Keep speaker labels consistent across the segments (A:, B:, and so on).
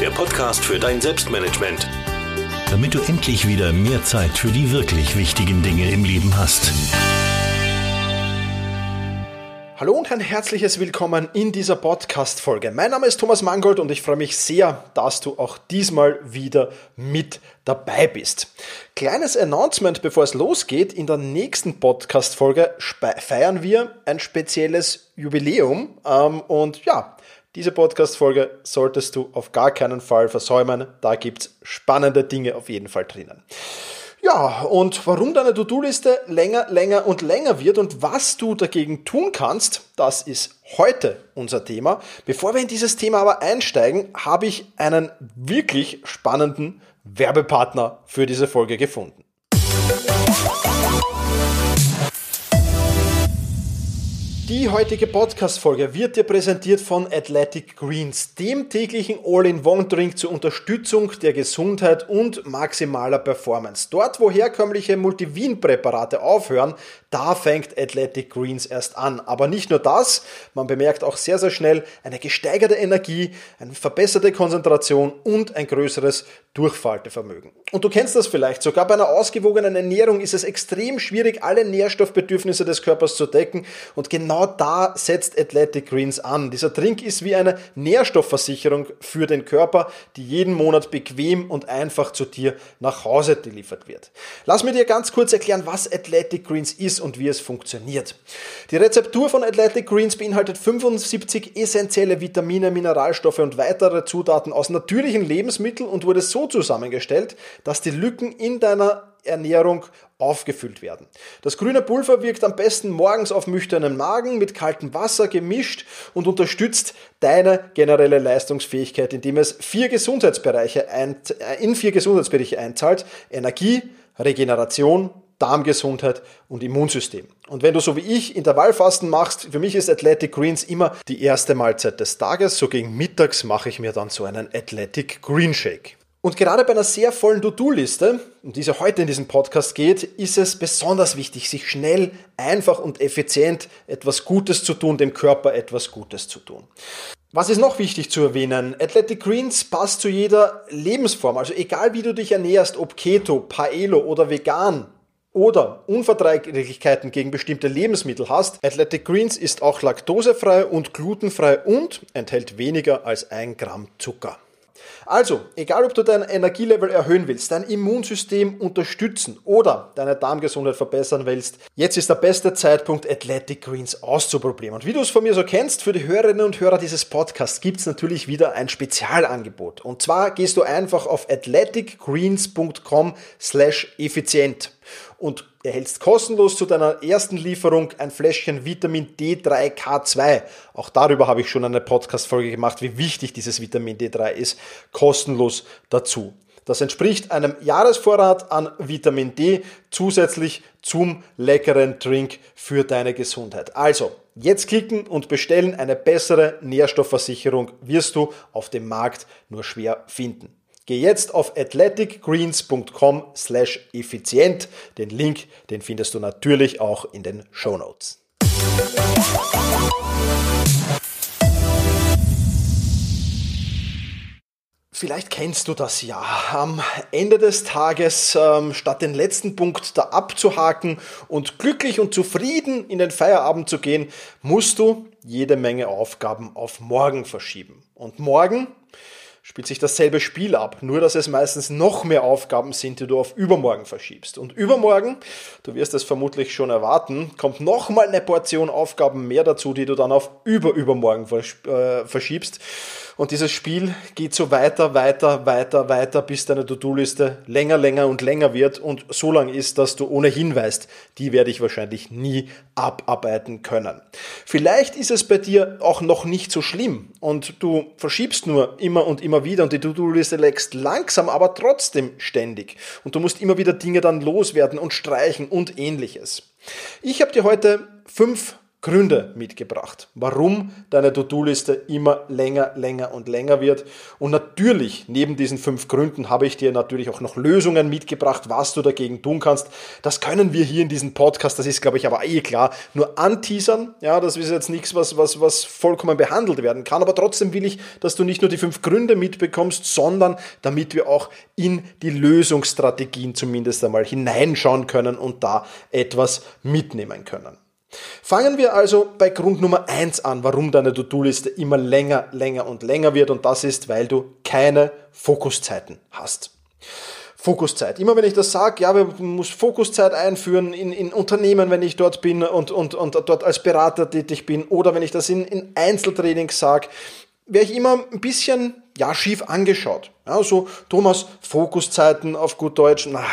A: der Podcast für dein Selbstmanagement. Damit du endlich wieder mehr Zeit für die wirklich wichtigen Dinge im Leben hast.
B: Hallo und ein herzliches Willkommen in dieser Podcast-Folge. Mein Name ist Thomas Mangold und ich freue mich sehr, dass du auch diesmal wieder mit dabei bist. Kleines Announcement, bevor es losgeht. In der nächsten Podcast-Folge feiern wir ein spezielles Jubiläum. Ähm, und ja, diese Podcast-Folge solltest du auf gar keinen Fall versäumen. Da gibt es spannende Dinge auf jeden Fall drinnen. Ja, und warum deine To-Do-Liste länger, länger und länger wird und was du dagegen tun kannst, das ist heute unser Thema. Bevor wir in dieses Thema aber einsteigen, habe ich einen wirklich spannenden Werbepartner für diese Folge gefunden. Die heutige Podcast-Folge wird dir präsentiert von Athletic Greens, dem täglichen All-in-One-Drink zur Unterstützung der Gesundheit und maximaler Performance. Dort, wo herkömmliche Multivin-Präparate aufhören, da fängt Athletic Greens erst an. Aber nicht nur das, man bemerkt auch sehr, sehr schnell eine gesteigerte Energie, eine verbesserte Konzentration und ein größeres Durchfaltevermögen. Und du kennst das vielleicht, sogar bei einer ausgewogenen Ernährung ist es extrem schwierig, alle Nährstoffbedürfnisse des Körpers zu decken und genau da setzt Athletic Greens an. Dieser Trink ist wie eine Nährstoffversicherung für den Körper, die jeden Monat bequem und einfach zu dir nach Hause geliefert wird. Lass mir dir ganz kurz erklären, was Athletic Greens ist und wie es funktioniert. Die Rezeptur von Athletic Greens beinhaltet 75 essentielle Vitamine, Mineralstoffe und weitere Zutaten aus natürlichen Lebensmitteln und wurde so zusammengestellt, dass die Lücken in deiner Ernährung aufgefüllt werden. Das grüne Pulver wirkt am besten morgens auf nüchternen Magen mit kaltem Wasser gemischt und unterstützt deine generelle Leistungsfähigkeit, indem es vier Gesundheitsbereiche äh, in vier Gesundheitsbereiche einzahlt. Energie, Regeneration, Darmgesundheit und Immunsystem. Und wenn du so wie ich Intervallfasten machst, für mich ist Athletic Greens immer die erste Mahlzeit des Tages. So gegen mittags mache ich mir dann so einen Athletic Green Shake. Und gerade bei einer sehr vollen To-Do-Liste, um die es heute in diesem Podcast geht, ist es besonders wichtig, sich schnell, einfach und effizient etwas Gutes zu tun, dem Körper etwas Gutes zu tun. Was ist noch wichtig zu erwähnen? Athletic Greens passt zu jeder Lebensform. Also egal wie du dich ernährst, ob Keto, Paelo oder vegan oder Unverträglichkeiten gegen bestimmte Lebensmittel hast, Athletic Greens ist auch laktosefrei und glutenfrei und enthält weniger als ein Gramm Zucker. Also, egal ob du dein Energielevel erhöhen willst, dein Immunsystem unterstützen oder deine Darmgesundheit verbessern willst, jetzt ist der beste Zeitpunkt, Athletic Greens auszuprobieren. Und wie du es von mir so kennst, für die Hörerinnen und Hörer dieses Podcasts gibt es natürlich wieder ein Spezialangebot. Und zwar gehst du einfach auf athleticgreens.com slash effizient und erhältst kostenlos zu deiner ersten Lieferung ein Fläschchen Vitamin D3K2. Auch darüber habe ich schon eine Podcast-Folge gemacht, wie wichtig dieses Vitamin D3 ist, kostenlos dazu. Das entspricht einem Jahresvorrat an Vitamin D zusätzlich zum leckeren Drink für deine Gesundheit. Also, jetzt klicken und bestellen. Eine bessere Nährstoffversicherung wirst du auf dem Markt nur schwer finden. Geh jetzt auf athleticgreens.com slash effizient. Den Link, den findest du natürlich auch in den Show Notes. Vielleicht kennst du das ja. Am Ende des Tages, ähm, statt den letzten Punkt da abzuhaken und glücklich und zufrieden in den Feierabend zu gehen, musst du jede Menge Aufgaben auf morgen verschieben. Und morgen spielt sich dasselbe Spiel ab, nur dass es meistens noch mehr Aufgaben sind, die du auf übermorgen verschiebst. Und übermorgen, du wirst es vermutlich schon erwarten, kommt nochmal eine Portion Aufgaben mehr dazu, die du dann auf überübermorgen äh, verschiebst. Und dieses Spiel geht so weiter, weiter, weiter, weiter, bis deine To-Do-Liste länger, länger und länger wird und so lang ist, dass du ohnehin weißt, die werde ich wahrscheinlich nie abarbeiten können. Vielleicht ist es bei dir auch noch nicht so schlimm und du verschiebst nur immer und immer wieder und die To-Do-Liste lägst langsam, aber trotzdem ständig. Und du musst immer wieder Dinge dann loswerden und streichen und ähnliches. Ich habe dir heute fünf Gründe mitgebracht, warum deine To-Do-Liste immer länger, länger und länger wird. Und natürlich, neben diesen fünf Gründen habe ich dir natürlich auch noch Lösungen mitgebracht, was du dagegen tun kannst. Das können wir hier in diesem Podcast, das ist, glaube ich, aber eh klar, nur anteasern. Ja, das ist jetzt nichts, was, was, was vollkommen behandelt werden kann. Aber trotzdem will ich, dass du nicht nur die fünf Gründe mitbekommst, sondern damit wir auch in die Lösungsstrategien zumindest einmal hineinschauen können und da etwas mitnehmen können. Fangen wir also bei Grund Nummer eins an, warum deine To-Do-Liste immer länger, länger und länger wird und das ist, weil du keine Fokuszeiten hast. Fokuszeit. Immer wenn ich das sage, ja, man muss Fokuszeit einführen in, in Unternehmen, wenn ich dort bin und, und, und dort als Berater tätig bin oder wenn ich das in, in Einzeltrainings sage, wäre ich immer ein bisschen ja, schief angeschaut. Ja, so, Thomas, Fokuszeiten auf gut Deutsch, na,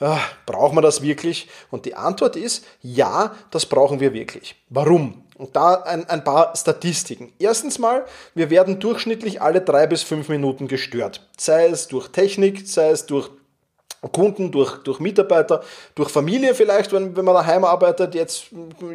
B: ja, brauchen wir das wirklich? Und die Antwort ist, ja, das brauchen wir wirklich. Warum? Und da ein, ein paar Statistiken. Erstens mal, wir werden durchschnittlich alle drei bis fünf Minuten gestört. Sei es durch Technik, sei es durch Kunden, durch, durch Mitarbeiter, durch Familie vielleicht, wenn, wenn man daheim arbeitet, jetzt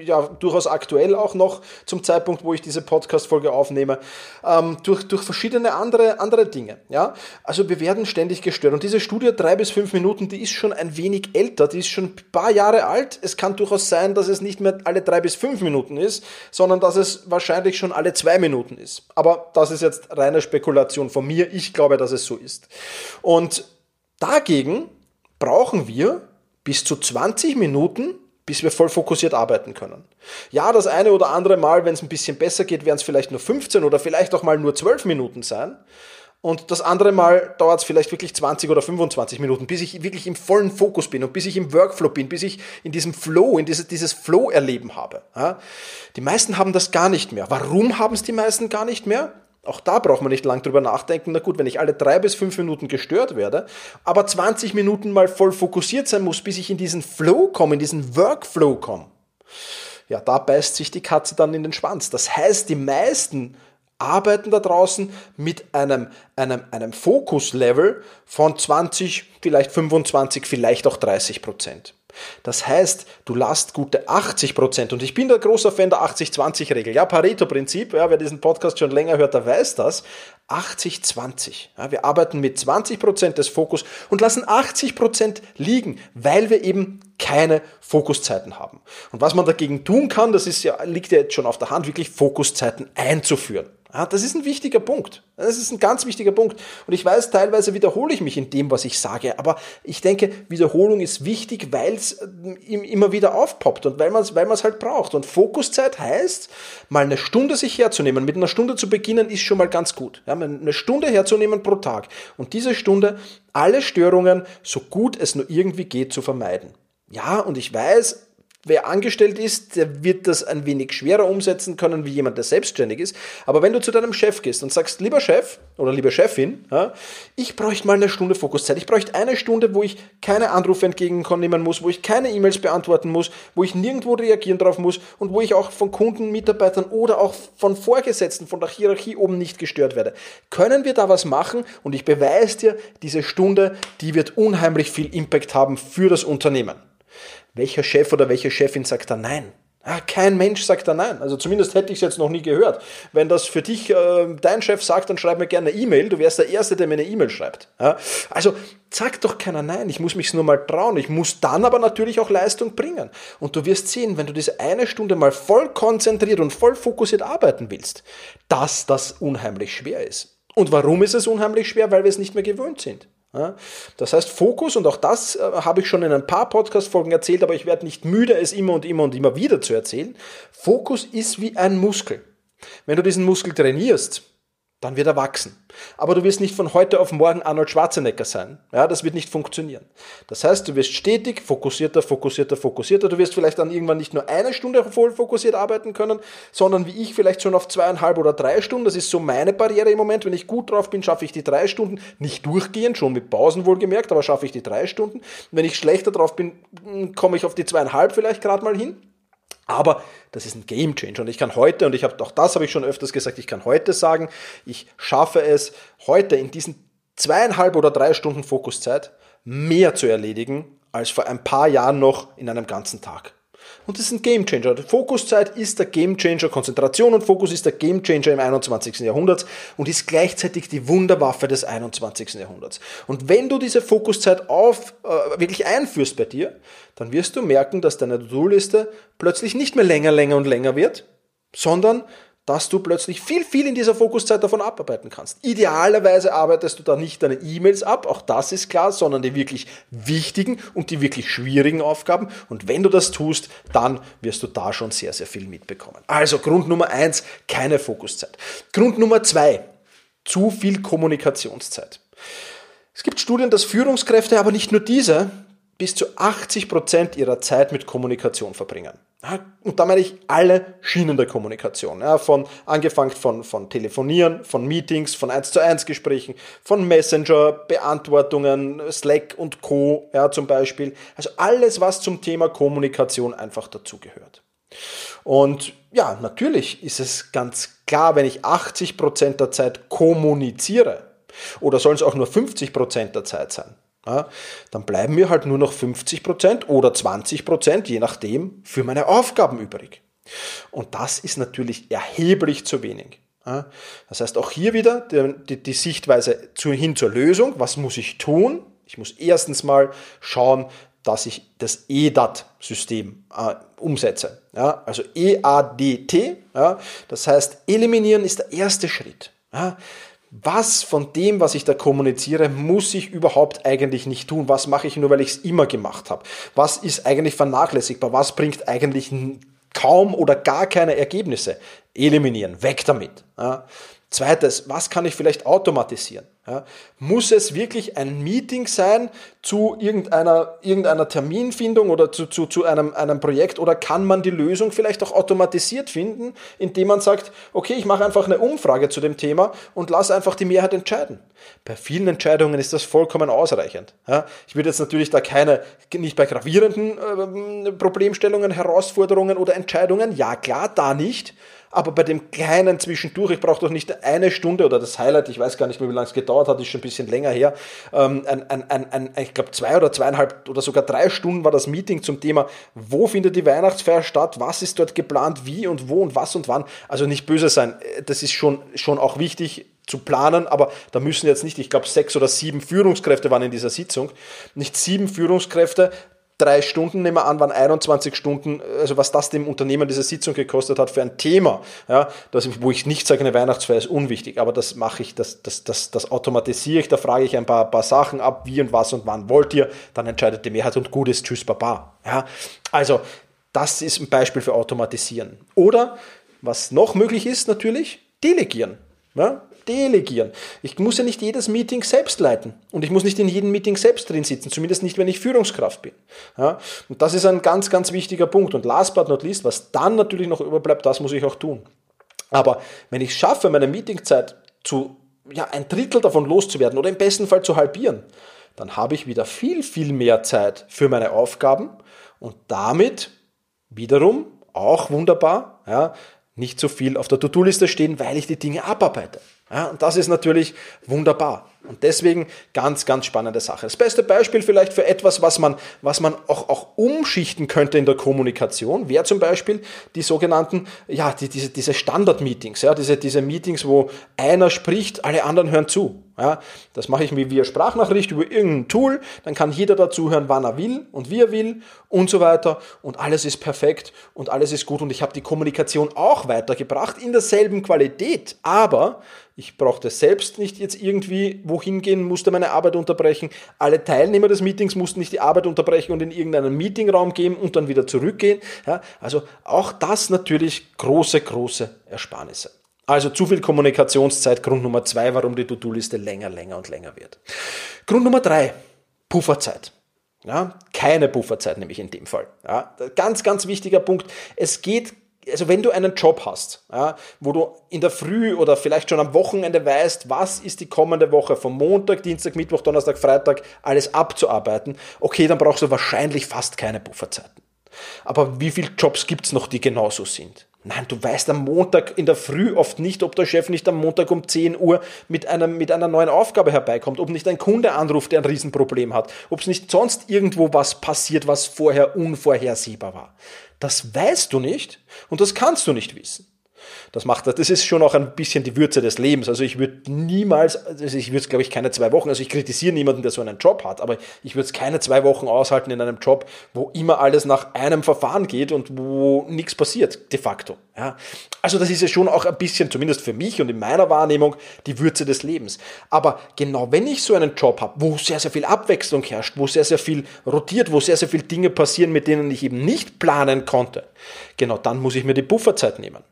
B: ja durchaus aktuell auch noch zum Zeitpunkt, wo ich diese Podcast-Folge aufnehme, ähm, durch, durch verschiedene andere, andere Dinge. Ja? Also wir werden ständig gestört. Und diese Studie, drei bis fünf Minuten, die ist schon ein wenig älter, die ist schon ein paar Jahre alt. Es kann durchaus sein, dass es nicht mehr alle drei bis fünf Minuten ist, sondern dass es wahrscheinlich schon alle zwei Minuten ist. Aber das ist jetzt reine Spekulation von mir. Ich glaube, dass es so ist. Und dagegen brauchen wir bis zu 20 Minuten, bis wir voll fokussiert arbeiten können. Ja, das eine oder andere Mal, wenn es ein bisschen besser geht, werden es vielleicht nur 15 oder vielleicht auch mal nur 12 Minuten sein. Und das andere Mal dauert es vielleicht wirklich 20 oder 25 Minuten, bis ich wirklich im vollen Fokus bin und bis ich im Workflow bin, bis ich in diesem Flow, in dieses, dieses Flow-Erleben habe. Die meisten haben das gar nicht mehr. Warum haben es die meisten gar nicht mehr? Auch da braucht man nicht lang drüber nachdenken. Na gut, wenn ich alle drei bis fünf Minuten gestört werde, aber 20 Minuten mal voll fokussiert sein muss, bis ich in diesen Flow komme, in diesen Workflow komme. Ja, da beißt sich die Katze dann in den Schwanz. Das heißt, die meisten arbeiten da draußen mit einem, einem, einem Fokuslevel von 20, vielleicht 25, vielleicht auch 30 Prozent. Das heißt, du lasst gute 80 Prozent. Und ich bin der großer Fan der 80-20-Regel. Ja, Pareto-Prinzip. Ja, wer diesen Podcast schon länger hört, der weiß das. 80-20. Ja, wir arbeiten mit 20 Prozent des Fokus und lassen 80 Prozent liegen, weil wir eben keine Fokuszeiten haben. Und was man dagegen tun kann, das ist ja, liegt ja jetzt schon auf der Hand, wirklich Fokuszeiten einzuführen. Ja, das ist ein wichtiger Punkt. Das ist ein ganz wichtiger Punkt. Und ich weiß, teilweise wiederhole ich mich in dem, was ich sage, aber ich denke, Wiederholung ist wichtig, weil es äh, immer wieder aufpoppt und weil man es weil halt braucht. Und Fokuszeit heißt, mal eine Stunde sich herzunehmen. Mit einer Stunde zu beginnen ist schon mal ganz gut. Ja, eine Stunde herzunehmen pro Tag und diese Stunde alle Störungen so gut es nur irgendwie geht zu vermeiden. Ja, und ich weiß, wer angestellt ist, der wird das ein wenig schwerer umsetzen können wie jemand, der selbstständig ist. Aber wenn du zu deinem Chef gehst und sagst, lieber Chef oder liebe Chefin, ja, ich bräuchte mal eine Stunde Fokuszeit. Ich bräuchte eine Stunde, wo ich keine Anrufe entgegennehmen muss, wo ich keine E-Mails beantworten muss, wo ich nirgendwo reagieren drauf muss und wo ich auch von Kunden, Mitarbeitern oder auch von Vorgesetzten, von der Hierarchie oben nicht gestört werde. Können wir da was machen? Und ich beweise dir, diese Stunde, die wird unheimlich viel Impact haben für das Unternehmen. Welcher Chef oder welche Chefin sagt da nein? Ah, kein Mensch sagt da nein. Also zumindest hätte ich es jetzt noch nie gehört. Wenn das für dich äh, dein Chef sagt, dann schreib mir gerne eine E-Mail. Du wärst der Erste, der mir eine E-Mail schreibt. Ja? Also sagt doch keiner nein. Ich muss mich nur mal trauen. Ich muss dann aber natürlich auch Leistung bringen. Und du wirst sehen, wenn du diese eine Stunde mal voll konzentriert und voll fokussiert arbeiten willst, dass das unheimlich schwer ist. Und warum ist es unheimlich schwer? Weil wir es nicht mehr gewöhnt sind. Das heißt, Fokus, und auch das äh, habe ich schon in ein paar Podcast-Folgen erzählt, aber ich werde nicht müde, es immer und immer und immer wieder zu erzählen. Fokus ist wie ein Muskel. Wenn du diesen Muskel trainierst, dann wird er wachsen. Aber du wirst nicht von heute auf morgen Arnold Schwarzenegger sein. Ja, das wird nicht funktionieren. Das heißt, du wirst stetig fokussierter, fokussierter, fokussierter. Du wirst vielleicht dann irgendwann nicht nur eine Stunde voll fokussiert arbeiten können, sondern wie ich vielleicht schon auf zweieinhalb oder drei Stunden. Das ist so meine Barriere im Moment. Wenn ich gut drauf bin, schaffe ich die drei Stunden. Nicht durchgehend, schon mit Pausen wohlgemerkt, aber schaffe ich die drei Stunden. Wenn ich schlechter drauf bin, komme ich auf die zweieinhalb vielleicht gerade mal hin. Aber das ist ein Game Changer. Und ich kann heute, und ich habe auch das habe ich schon öfters gesagt, ich kann heute sagen, ich schaffe es heute in diesen zweieinhalb oder drei Stunden Fokuszeit mehr zu erledigen als vor ein paar Jahren noch in einem ganzen Tag. Und das ist ein Gamechanger. Fokuszeit ist der Gamechanger, Konzentration und Fokus ist der Gamechanger im 21. Jahrhundert und ist gleichzeitig die Wunderwaffe des 21. Jahrhunderts. Und wenn du diese Fokuszeit auf, äh, wirklich einführst bei dir, dann wirst du merken, dass deine To-Do-Liste plötzlich nicht mehr länger, länger und länger wird, sondern dass du plötzlich viel, viel in dieser Fokuszeit davon abarbeiten kannst. Idealerweise arbeitest du da nicht deine E-Mails ab, auch das ist klar, sondern die wirklich wichtigen und die wirklich schwierigen Aufgaben. Und wenn du das tust, dann wirst du da schon sehr, sehr viel mitbekommen. Also Grund Nummer eins, keine Fokuszeit. Grund Nummer zwei, zu viel Kommunikationszeit. Es gibt Studien, dass Führungskräfte, aber nicht nur diese, bis zu 80 Prozent ihrer Zeit mit Kommunikation verbringen. Und da meine ich alle Schienen der Kommunikation. Ja, von, angefangen von, von Telefonieren, von Meetings, von 1 zu 1 Gesprächen, von Messenger, Beantwortungen, Slack und Co. Ja, zum Beispiel. Also alles, was zum Thema Kommunikation einfach dazugehört. Und ja, natürlich ist es ganz klar, wenn ich 80 Prozent der Zeit kommuniziere, oder sollen es auch nur 50 Prozent der Zeit sein, ja, dann bleiben mir halt nur noch 50% oder 20%, je nachdem, für meine Aufgaben übrig. Und das ist natürlich erheblich zu wenig. Ja, das heißt auch hier wieder die, die, die Sichtweise zu, hin zur Lösung. Was muss ich tun? Ich muss erstens mal schauen, dass ich das EDAT-System äh, umsetze. Ja, also EADT, ja, das heißt, eliminieren ist der erste Schritt. Ja, was von dem, was ich da kommuniziere, muss ich überhaupt eigentlich nicht tun? Was mache ich nur, weil ich es immer gemacht habe? Was ist eigentlich vernachlässigbar? Was bringt eigentlich kaum oder gar keine Ergebnisse? Eliminieren, weg damit. Ja. Zweites, was kann ich vielleicht automatisieren? Ja, muss es wirklich ein Meeting sein zu irgendeiner, irgendeiner Terminfindung oder zu, zu, zu einem, einem Projekt oder kann man die Lösung vielleicht auch automatisiert finden, indem man sagt, okay, ich mache einfach eine Umfrage zu dem Thema und lasse einfach die Mehrheit entscheiden. Bei vielen Entscheidungen ist das vollkommen ausreichend. Ja, ich würde jetzt natürlich da keine, nicht bei gravierenden äh, Problemstellungen, Herausforderungen oder Entscheidungen, ja klar, da nicht, aber bei dem kleinen Zwischendurch, ich brauche doch nicht eine Stunde oder das Highlight, ich weiß gar nicht mehr, wie lange es gedauert hat, ist schon ein bisschen länger her, ähm, ein, ein, ein, ein, ich glaube zwei oder zweieinhalb oder sogar drei Stunden war das Meeting zum Thema, wo findet die Weihnachtsfeier statt, was ist dort geplant, wie und wo und was und wann. Also nicht böse sein, das ist schon, schon auch wichtig, zu planen, aber da müssen jetzt nicht, ich glaube, sechs oder sieben Führungskräfte waren in dieser Sitzung, nicht sieben Führungskräfte drei Stunden, nehmen wir an, waren 21 Stunden, also was das dem Unternehmen diese Sitzung gekostet hat für ein Thema, ja, das, wo ich nicht sage, eine Weihnachtsfeier ist unwichtig, aber das mache ich, das, das, das, das automatisiere ich, da frage ich ein paar, paar Sachen ab, wie und was und wann wollt ihr, dann entscheidet die Mehrheit und gut ist, tschüss, baba. Ja, also das ist ein Beispiel für Automatisieren. Oder was noch möglich ist natürlich, delegieren. Ja, delegieren. Ich muss ja nicht jedes Meeting selbst leiten und ich muss nicht in jedem Meeting selbst drin sitzen, zumindest nicht, wenn ich Führungskraft bin. Ja, und das ist ein ganz, ganz wichtiger Punkt. Und last but not least, was dann natürlich noch überbleibt, das muss ich auch tun. Aber wenn ich schaffe, meine Meetingzeit zu ja, ein Drittel davon loszuwerden oder im besten Fall zu halbieren, dann habe ich wieder viel, viel mehr Zeit für meine Aufgaben und damit wiederum auch wunderbar, ja, nicht so viel auf der To-Do-Liste stehen, weil ich die Dinge abarbeite. Ja, und das ist natürlich wunderbar. Und deswegen ganz, ganz spannende Sache. Das beste Beispiel vielleicht für etwas, was man, was man auch, auch umschichten könnte in der Kommunikation, wäre zum Beispiel die sogenannten, ja, die, diese, diese Standard-Meetings, ja, diese, diese Meetings, wo einer spricht, alle anderen hören zu. Ja, das mache ich mir via Sprachnachricht über irgendein Tool, dann kann jeder dazu hören, wann er will und wie er will und so weiter und alles ist perfekt und alles ist gut und ich habe die Kommunikation auch weitergebracht in derselben Qualität, aber ich brauchte selbst nicht jetzt irgendwie wohin gehen, musste meine Arbeit unterbrechen. Alle Teilnehmer des Meetings mussten nicht die Arbeit unterbrechen und in irgendeinen Meetingraum gehen und dann wieder zurückgehen. Ja, also auch das natürlich große, große Ersparnisse. Also zu viel Kommunikationszeit, Grund Nummer zwei, warum die To-Do-Liste länger, länger und länger wird. Grund Nummer drei, Pufferzeit. Ja, keine Pufferzeit nämlich in dem Fall. Ja, ganz, ganz wichtiger Punkt. Es geht also wenn du einen Job hast, ja, wo du in der Früh oder vielleicht schon am Wochenende weißt, was ist die kommende Woche vom Montag, Dienstag, Mittwoch, Donnerstag, Freitag alles abzuarbeiten, okay, dann brauchst du wahrscheinlich fast keine Pufferzeiten. Aber wie viele Jobs gibt's noch, die genauso sind? Nein, du weißt am Montag in der Früh oft nicht, ob der Chef nicht am Montag um 10 Uhr mit, einem, mit einer neuen Aufgabe herbeikommt, ob nicht ein Kunde anruft, der ein Riesenproblem hat, ob es nicht sonst irgendwo was passiert, was vorher unvorhersehbar war. Das weißt du nicht und das kannst du nicht wissen. Das macht das ist schon auch ein bisschen die Würze des Lebens. Also ich würde niemals, also ich würde es glaube ich keine zwei Wochen, also ich kritisiere niemanden, der so einen Job hat, aber ich würde es keine zwei Wochen aushalten in einem Job, wo immer alles nach einem Verfahren geht und wo nichts passiert, de facto. Ja. Also das ist ja schon auch ein bisschen, zumindest für mich und in meiner Wahrnehmung, die Würze des Lebens. Aber genau wenn ich so einen Job habe, wo sehr, sehr viel Abwechslung herrscht, wo sehr, sehr viel rotiert, wo sehr, sehr viele Dinge passieren, mit denen ich eben nicht planen konnte, genau dann muss ich mir die Pufferzeit nehmen.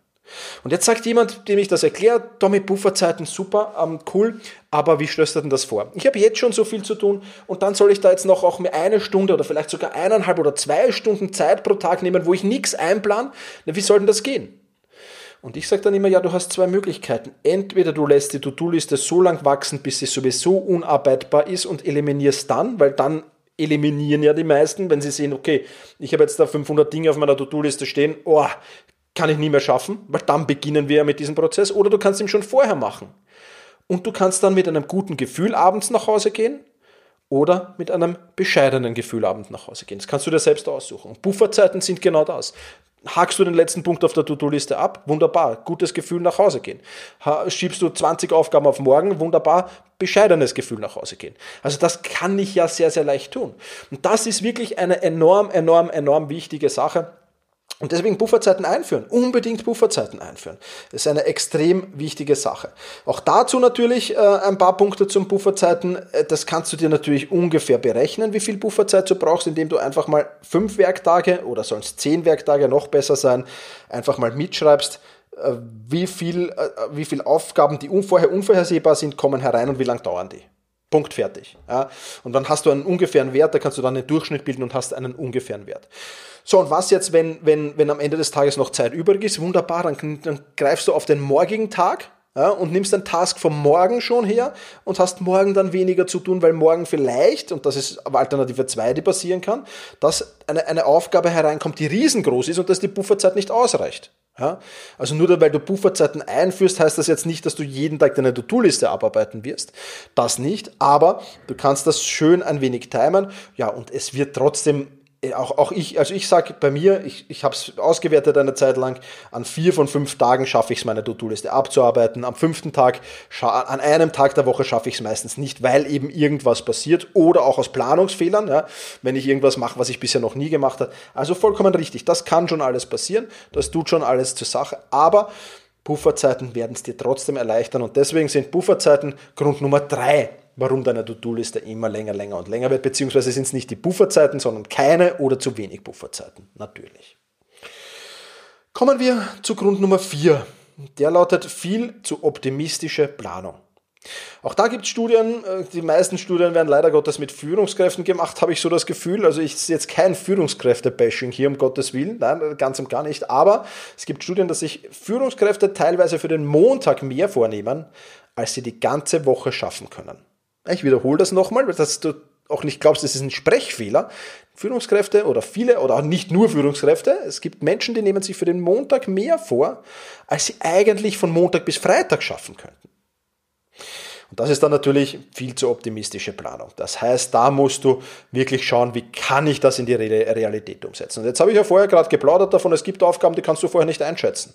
B: Und jetzt sagt jemand, dem ich das erklärt, Tommy, Pufferzeiten, super, ähm, cool, aber wie stellst du denn das vor? Ich habe jetzt schon so viel zu tun und dann soll ich da jetzt noch auch mir eine Stunde oder vielleicht sogar eineinhalb oder zwei Stunden Zeit pro Tag nehmen, wo ich nichts einplan. Na, wie soll denn das gehen? Und ich sage dann immer, ja, du hast zwei Möglichkeiten. Entweder du lässt die To-Do-Liste so lang wachsen, bis sie sowieso unarbeitbar ist und eliminierst dann, weil dann eliminieren ja die meisten, wenn sie sehen, okay, ich habe jetzt da 500 Dinge auf meiner To-Do-Liste stehen, oh, kann ich nie mehr schaffen, weil dann beginnen wir ja mit diesem Prozess. Oder du kannst ihn schon vorher machen. Und du kannst dann mit einem guten Gefühl abends nach Hause gehen oder mit einem bescheidenen Gefühl abends nach Hause gehen. Das kannst du dir selbst aussuchen. Und Pufferzeiten sind genau das. Hakst du den letzten Punkt auf der To-Do-Liste ab? Wunderbar, gutes Gefühl nach Hause gehen. Schiebst du 20 Aufgaben auf morgen? Wunderbar, bescheidenes Gefühl nach Hause gehen. Also das kann ich ja sehr, sehr leicht tun. Und das ist wirklich eine enorm, enorm, enorm wichtige Sache und deswegen Pufferzeiten einführen, unbedingt Pufferzeiten einführen. Das ist eine extrem wichtige Sache. Auch dazu natürlich äh, ein paar Punkte zum Pufferzeiten. Äh, das kannst du dir natürlich ungefähr berechnen, wie viel Pufferzeit du brauchst, indem du einfach mal fünf Werktage oder sollen es zehn Werktage noch besser sein, einfach mal mitschreibst, äh, wie viel, äh, wie viel Aufgaben, die vorher unvorhersehbar sind, kommen herein und wie lang dauern die. Punkt fertig. Ja? Und dann hast du einen ungefähren Wert, da kannst du dann einen Durchschnitt bilden und hast einen ungefähren Wert. So, und was jetzt, wenn, wenn, wenn am Ende des Tages noch Zeit übrig ist? Wunderbar, dann, dann greifst du auf den morgigen Tag ja, und nimmst den Task vom Morgen schon her und hast morgen dann weniger zu tun, weil morgen vielleicht, und das ist Alternative 2, die passieren kann, dass eine, eine Aufgabe hereinkommt, die riesengroß ist und dass die Pufferzeit nicht ausreicht. Ja? Also nur weil du Pufferzeiten einführst, heißt das jetzt nicht, dass du jeden Tag deine To-Do-Liste abarbeiten wirst. Das nicht, aber du kannst das schön ein wenig timen. Ja, und es wird trotzdem auch, auch ich, also ich sage bei mir, ich, ich habe es ausgewertet eine Zeit lang, an vier von fünf Tagen schaffe ich es, meine To-Do-Liste abzuarbeiten. Am fünften Tag, an einem Tag der Woche schaffe ich es meistens nicht, weil eben irgendwas passiert oder auch aus Planungsfehlern, ja, wenn ich irgendwas mache, was ich bisher noch nie gemacht habe. Also vollkommen richtig, das kann schon alles passieren, das tut schon alles zur Sache, aber Pufferzeiten werden es dir trotzdem erleichtern und deswegen sind Pufferzeiten Grund Nummer drei warum deine To-Do-Liste immer länger, länger und länger wird, beziehungsweise sind es nicht die Bufferzeiten, sondern keine oder zu wenig Bufferzeiten, natürlich. Kommen wir zu Grund Nummer 4. Der lautet viel zu optimistische Planung. Auch da gibt es Studien, äh, die meisten Studien werden leider Gottes mit Führungskräften gemacht, habe ich so das Gefühl. Also ich sehe jetzt kein Führungskräfte-Bashing hier, um Gottes Willen, nein, ganz und gar nicht. Aber es gibt Studien, dass sich Führungskräfte teilweise für den Montag mehr vornehmen, als sie die ganze Woche schaffen können. Ich wiederhole das nochmal, dass du auch nicht glaubst, das ist ein Sprechfehler. Führungskräfte oder viele oder auch nicht nur Führungskräfte, es gibt Menschen, die nehmen sich für den Montag mehr vor, als sie eigentlich von Montag bis Freitag schaffen könnten. Und das ist dann natürlich viel zu optimistische Planung. Das heißt, da musst du wirklich schauen, wie kann ich das in die Realität umsetzen. Und jetzt habe ich ja vorher gerade geplaudert davon, es gibt Aufgaben, die kannst du vorher nicht einschätzen.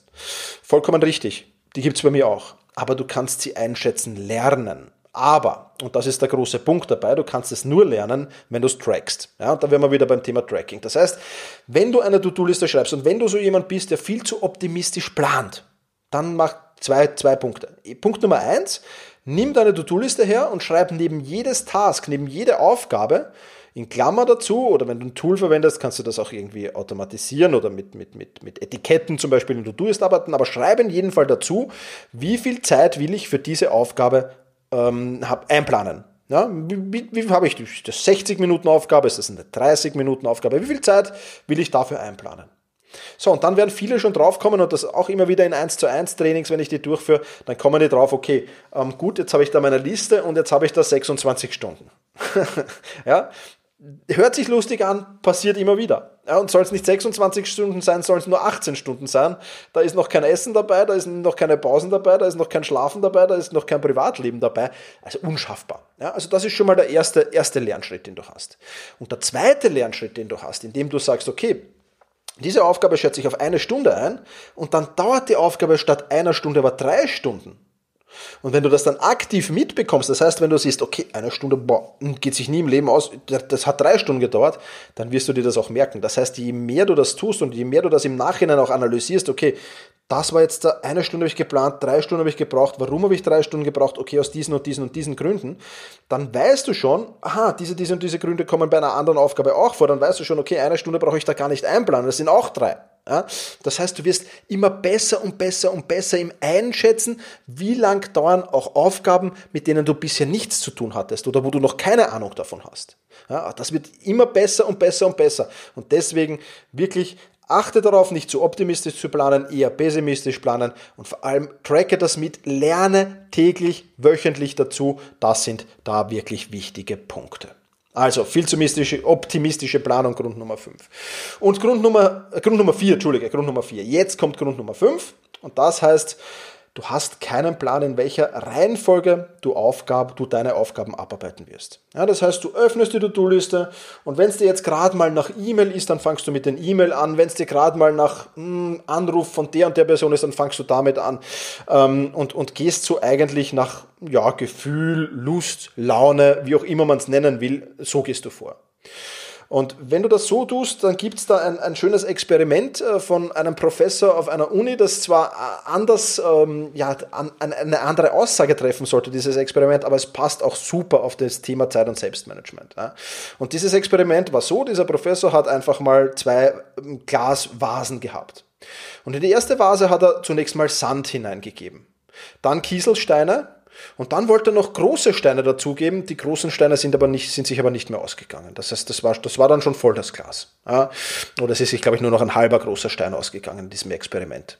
B: Vollkommen richtig. Die gibt es bei mir auch. Aber du kannst sie einschätzen lernen. Aber, und das ist der große Punkt dabei, du kannst es nur lernen, wenn du es trackst. Ja, und da wären wir wieder beim Thema Tracking. Das heißt, wenn du eine To-Do-Liste schreibst und wenn du so jemand bist, der viel zu optimistisch plant, dann mach zwei, zwei Punkte. Punkt Nummer eins, nimm deine To-Do-Liste her und schreib neben jedes Task, neben jede Aufgabe, in Klammer dazu oder wenn du ein Tool verwendest, kannst du das auch irgendwie automatisieren oder mit, mit, mit, mit Etiketten zum Beispiel in To-Do-List arbeiten, aber schreib in jedem Fall dazu, wie viel Zeit will ich für diese Aufgabe ähm, hab, einplanen. Ja, wie, wie, wie habe ich das 60 Minuten Aufgabe? Ist das eine 30 Minuten Aufgabe? Wie viel Zeit will ich dafür einplanen? So, und dann werden viele schon draufkommen und das auch immer wieder in 1 zu 1 Trainings, wenn ich die durchführe, dann kommen die drauf, okay, ähm, gut, jetzt habe ich da meine Liste und jetzt habe ich da 26 Stunden. ja, hört sich lustig an, passiert immer wieder. Ja, und soll es nicht 26 Stunden sein, soll es nur 18 Stunden sein. Da ist noch kein Essen dabei, da ist noch keine Pausen dabei, da ist noch kein Schlafen dabei, da ist noch kein Privatleben dabei. Also unschaffbar. Ja, also das ist schon mal der erste, erste Lernschritt, den du hast. Und der zweite Lernschritt, den du hast, indem du sagst, okay, diese Aufgabe schätze ich auf eine Stunde ein und dann dauert die Aufgabe statt einer Stunde aber drei Stunden und wenn du das dann aktiv mitbekommst, das heißt, wenn du siehst, okay, eine Stunde, boah, geht sich nie im Leben aus, das hat drei Stunden gedauert, dann wirst du dir das auch merken. Das heißt, je mehr du das tust und je mehr du das im Nachhinein auch analysierst, okay, das war jetzt da, eine Stunde habe ich geplant, drei Stunden habe ich gebraucht, warum habe ich drei Stunden gebraucht? Okay, aus diesen und diesen und diesen Gründen. Dann weißt du schon, aha, diese, diese und diese Gründe kommen bei einer anderen Aufgabe auch vor. Dann weißt du schon, okay, eine Stunde brauche ich da gar nicht einplanen, das sind auch drei. Das heißt, du wirst immer besser und besser und besser im Einschätzen, wie lang dauern auch Aufgaben, mit denen du bisher nichts zu tun hattest oder wo du noch keine Ahnung davon hast. Das wird immer besser und besser und besser. Und deswegen wirklich achte darauf, nicht zu optimistisch zu planen, eher pessimistisch planen und vor allem tracke das mit, lerne täglich, wöchentlich dazu. Das sind da wirklich wichtige Punkte. Also viel zu optimistische, optimistische Planung, Grund Nummer 5. Und Grund Nummer, äh, Grund Nummer 4, Entschuldige, Grund Nummer 4. Jetzt kommt Grund Nummer 5 und das heißt, Du hast keinen Plan, in welcher Reihenfolge du, Aufgabe, du deine Aufgaben abarbeiten wirst. Ja, das heißt, du öffnest die To-Do-Liste und wenn es dir jetzt gerade mal nach E-Mail ist, dann fangst du mit den E-Mail an. Wenn es dir gerade mal nach mh, hm, Anruf von der und der Person ist, dann fangst du damit an ähm, und, und gehst so eigentlich nach ja, Gefühl, Lust, Laune, wie auch immer man es nennen will, so gehst du vor. Und wenn du das so tust, dann gibt es da ein, ein schönes Experiment äh, von einem Professor auf einer Uni, das zwar äh, anders, ähm, ja, an, eine andere Aussage treffen sollte, dieses Experiment, aber es passt auch super auf das Thema Zeit- und Selbstmanagement. Ja. Und dieses Experiment war so, dieser Professor hat einfach mal zwei ähm, Glasvasen gehabt. Und in die erste Vase hat er zunächst mal Sand hineingegeben. Dann Kieselsteine, und dann wollte er noch große Steine dazugeben. Die großen Steine sind, aber nicht, sind sich aber nicht mehr ausgegangen. Das heißt, das war, das war dann schon voll das Glas. Ja? Oder es ist sich, glaube ich, nur noch ein halber großer Stein ausgegangen in diesem Experiment.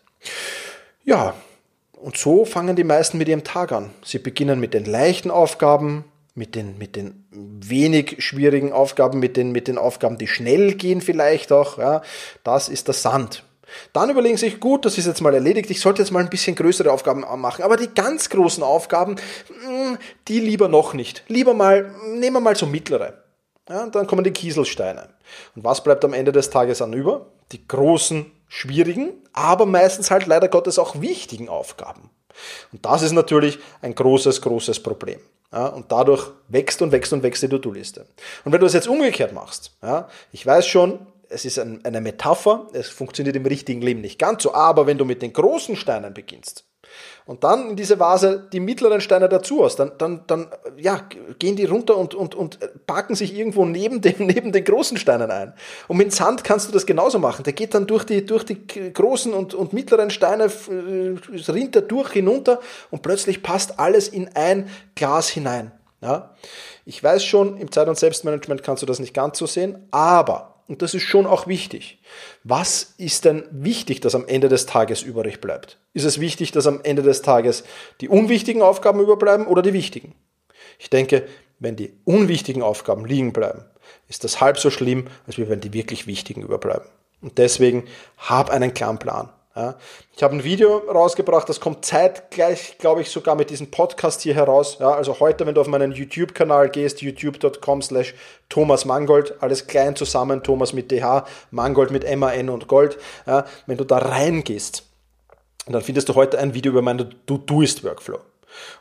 B: Ja, und so fangen die meisten mit ihrem Tag an. Sie beginnen mit den leichten Aufgaben, mit den, mit den wenig schwierigen Aufgaben, mit den, mit den Aufgaben, die schnell gehen vielleicht auch. Ja. Das ist der Sand. Dann überlegen Sie sich, gut, das ist jetzt mal erledigt, ich sollte jetzt mal ein bisschen größere Aufgaben machen, aber die ganz großen Aufgaben, hm, die lieber noch nicht. Lieber mal, nehmen wir mal so mittlere. Ja, dann kommen die Kieselsteine. Und was bleibt am Ende des Tages an über? Die großen, schwierigen, aber meistens halt leider Gottes auch wichtigen Aufgaben. Und das ist natürlich ein großes, großes Problem. Ja, und dadurch wächst und wächst und wächst die To-Do-Liste. Und wenn du es jetzt umgekehrt machst, ja, ich weiß schon, es ist ein, eine Metapher, es funktioniert im richtigen Leben nicht ganz so, aber wenn du mit den großen Steinen beginnst, und dann in diese Vase die mittleren Steine dazu hast, dann, dann, dann ja, gehen die runter und, und, und packen sich irgendwo neben den, neben den großen Steinen ein. Und mit Sand kannst du das genauso machen. Der geht dann durch die, durch die großen und, und mittleren Steine, äh, rinnt er durch hinunter und plötzlich passt alles in ein Glas hinein. Ja? Ich weiß schon, im Zeit- und Selbstmanagement kannst du das nicht ganz so sehen, aber und das ist schon auch wichtig. Was ist denn wichtig, dass am Ende des Tages übrig bleibt? Ist es wichtig, dass am Ende des Tages die unwichtigen Aufgaben überbleiben oder die wichtigen? Ich denke, wenn die unwichtigen Aufgaben liegen bleiben, ist das halb so schlimm, als wenn die wirklich wichtigen überbleiben. Und deswegen hab einen klaren Plan. Ja. Ich habe ein Video rausgebracht, das kommt zeitgleich, glaube ich, sogar mit diesem Podcast hier heraus. Ja, also heute, wenn du auf meinen YouTube-Kanal gehst, youtube.com slash Thomas Mangold, alles klein zusammen, Thomas mit DH, Mangold mit M-A-N und Gold. Ja, wenn du da reingehst, dann findest du heute ein Video über meinen Do-Doist-Workflow.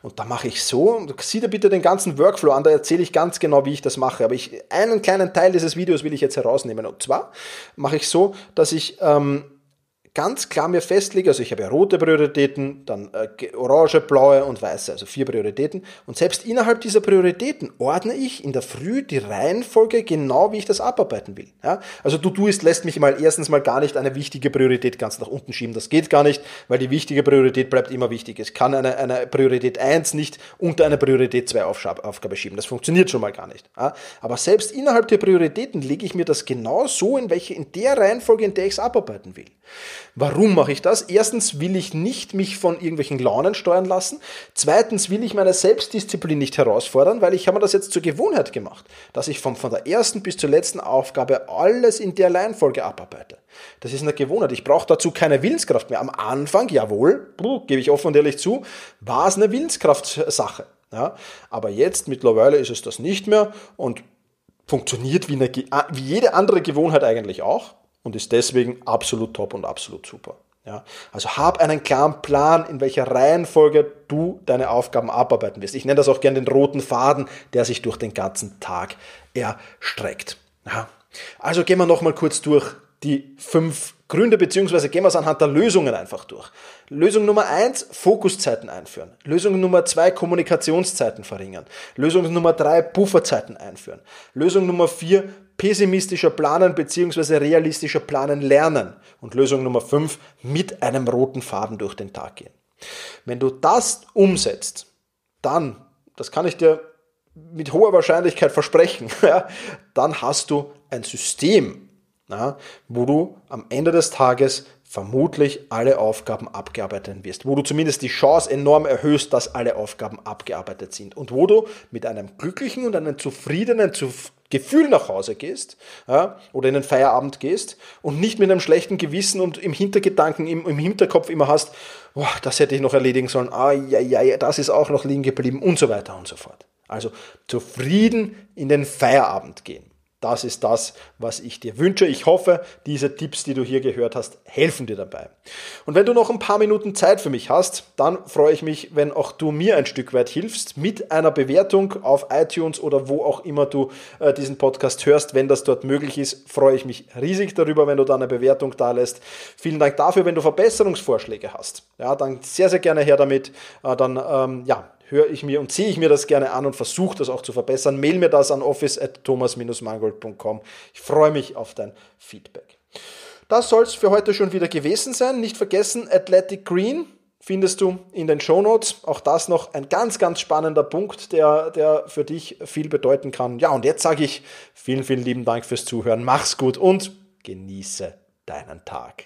B: Und da mache ich so, sieh dir bitte den ganzen Workflow an, da erzähle ich ganz genau, wie ich das mache. Aber ich, einen kleinen Teil dieses Videos will ich jetzt herausnehmen. Und zwar mache ich so, dass ich ähm, ganz klar mir festlege, also ich habe ja rote Prioritäten, dann äh, orange, blaue und weiße, also vier Prioritäten. Und selbst innerhalb dieser Prioritäten ordne ich in der Früh die Reihenfolge genau, wie ich das abarbeiten will. Ja? Also du tust, lässt mich mal erstens mal gar nicht eine wichtige Priorität ganz nach unten schieben. Das geht gar nicht, weil die wichtige Priorität bleibt immer wichtig. Es kann eine, eine Priorität 1 nicht unter eine Priorität 2 Aufgabe schieben. Das funktioniert schon mal gar nicht. Ja? Aber selbst innerhalb der Prioritäten lege ich mir das genau so, in welche, in der Reihenfolge, in der ich es abarbeiten will. Warum mache ich das? Erstens will ich nicht mich von irgendwelchen Launen steuern lassen. Zweitens will ich meine Selbstdisziplin nicht herausfordern, weil ich habe mir das jetzt zur Gewohnheit gemacht, dass ich von, von der ersten bis zur letzten Aufgabe alles in der Leinfolge abarbeite. Das ist eine Gewohnheit. Ich brauche dazu keine Willenskraft mehr. Am Anfang, jawohl, gebe ich offen und ehrlich zu, war es eine Willenskraftsache. Ja, aber jetzt mittlerweile ist es das nicht mehr und funktioniert wie, eine, wie jede andere Gewohnheit eigentlich auch und ist deswegen absolut top und absolut super. Ja, also hab einen klaren Plan, in welcher Reihenfolge du deine Aufgaben abarbeiten wirst. Ich nenne das auch gerne den roten Faden, der sich durch den ganzen Tag erstreckt. Ja, also gehen wir nochmal kurz durch die fünf Gründe, beziehungsweise gehen wir es anhand der Lösungen einfach durch. Lösung Nummer eins, Fokuszeiten einführen. Lösung Nummer zwei, Kommunikationszeiten verringern. Lösung Nummer drei, Pufferzeiten einführen. Lösung Nummer vier, pessimistischer Planen bzw. realistischer Planen lernen. Und Lösung Nummer 5, mit einem roten Faden durch den Tag gehen. Wenn du das umsetzt, dann, das kann ich dir mit hoher Wahrscheinlichkeit versprechen, dann hast du ein System, wo du am Ende des Tages vermutlich alle Aufgaben abgearbeitet wirst, wo du zumindest die Chance enorm erhöhst, dass alle Aufgaben abgearbeitet sind und wo du mit einem glücklichen und einem zufriedenen Gefühl nach Hause gehst ja, oder in den Feierabend gehst und nicht mit einem schlechten Gewissen und im Hintergedanken, im, im Hinterkopf immer hast, boah, das hätte ich noch erledigen sollen, ah, ja, ja, das ist auch noch liegen geblieben und so weiter und so fort. Also zufrieden in den Feierabend gehen. Das ist das, was ich dir wünsche. Ich hoffe, diese Tipps, die du hier gehört hast, helfen dir dabei. Und wenn du noch ein paar Minuten Zeit für mich hast, dann freue ich mich, wenn auch du mir ein Stück weit hilfst mit einer Bewertung auf iTunes oder wo auch immer du äh, diesen Podcast hörst. Wenn das dort möglich ist, freue ich mich riesig darüber, wenn du da eine Bewertung da lässt. Vielen Dank dafür. Wenn du Verbesserungsvorschläge hast, ja, dann sehr, sehr gerne her damit. Äh, dann, ähm, ja, höre ich mir und ziehe ich mir das gerne an und versuche das auch zu verbessern. Mail mir das an office.thomas-mangold.com. Ich freue mich auf dein Feedback. Das soll es für heute schon wieder gewesen sein. Nicht vergessen, Athletic Green findest du in den Show Notes. Auch das noch ein ganz, ganz spannender Punkt, der, der für dich viel bedeuten kann. Ja, und jetzt sage ich vielen, vielen lieben Dank fürs Zuhören. Mach's gut und genieße deinen Tag.